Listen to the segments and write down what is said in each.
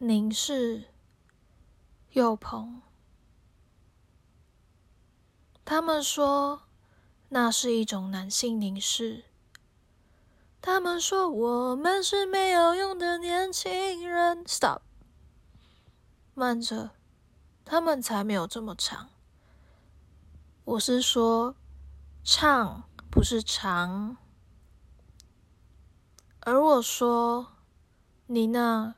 凝视右鹏。他们说那是一种男性凝视。他们说我们是没有用的年轻人。Stop，慢着，他们才没有这么长。我是说唱，不是长。而我说你那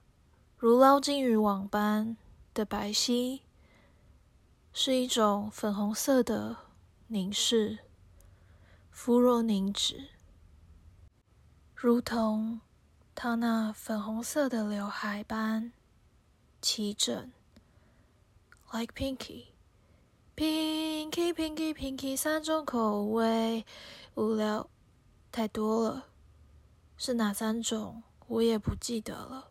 如捞金鱼网般的白皙。是一种粉红色的凝视，肤若凝脂，如同他那粉红色的刘海般齐整，like pinky，pinky，pinky，pinky 三种口味，无聊太多了，是哪三种我也不记得了，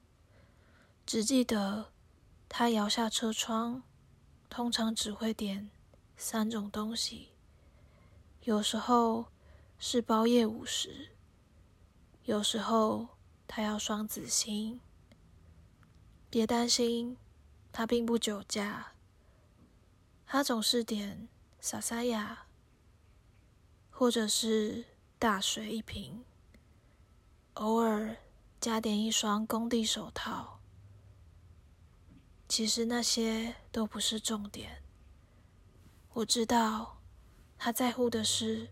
只记得他摇下车窗。通常只会点三种东西，有时候是包夜五十，有时候他要双子星。别担心，他并不酒驾，他总是点萨萨亚，或者是大水一瓶，偶尔加点一双工地手套。其实那些都不是重点。我知道他在乎的是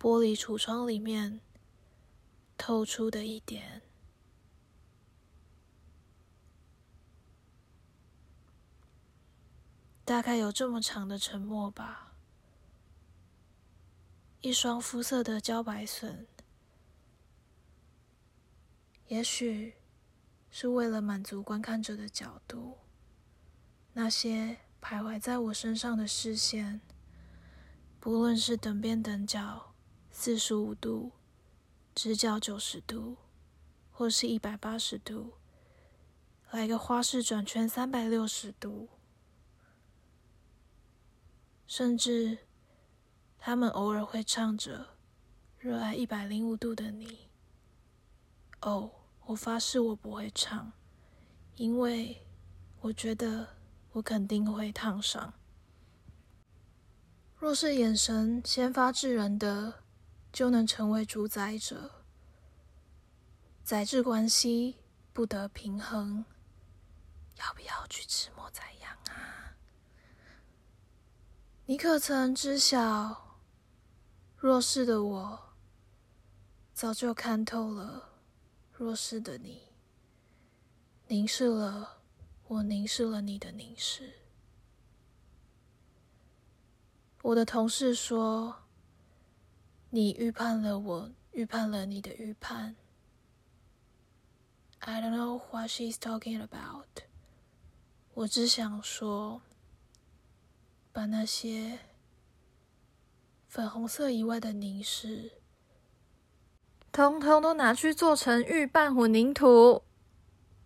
玻璃橱窗里面透出的一点。大概有这么长的沉默吧。一双肤色的茭白笋，也许是为了满足观看者的角度。那些徘徊在我身上的视线，不论是等边等角四十五度、直角九十度，或是一百八十度，来个花式转圈三百六十度，甚至他们偶尔会唱着“热爱一百零五度的你”。哦，我发誓我不会唱，因为我觉得。我肯定会烫伤。若是眼神先发制人的，就能成为主宰者。宰制关系不得平衡，要不要去吃莫宰羊啊？你可曾知晓，弱势的我早就看透了弱势的你，凝视了。我凝视了你的凝视。我的同事说：“你预判了我，预判了你的预判。” I don't know what she's talking about。我只想说，把那些粉红色以外的凝视，通通都拿去做成预拌混凝土。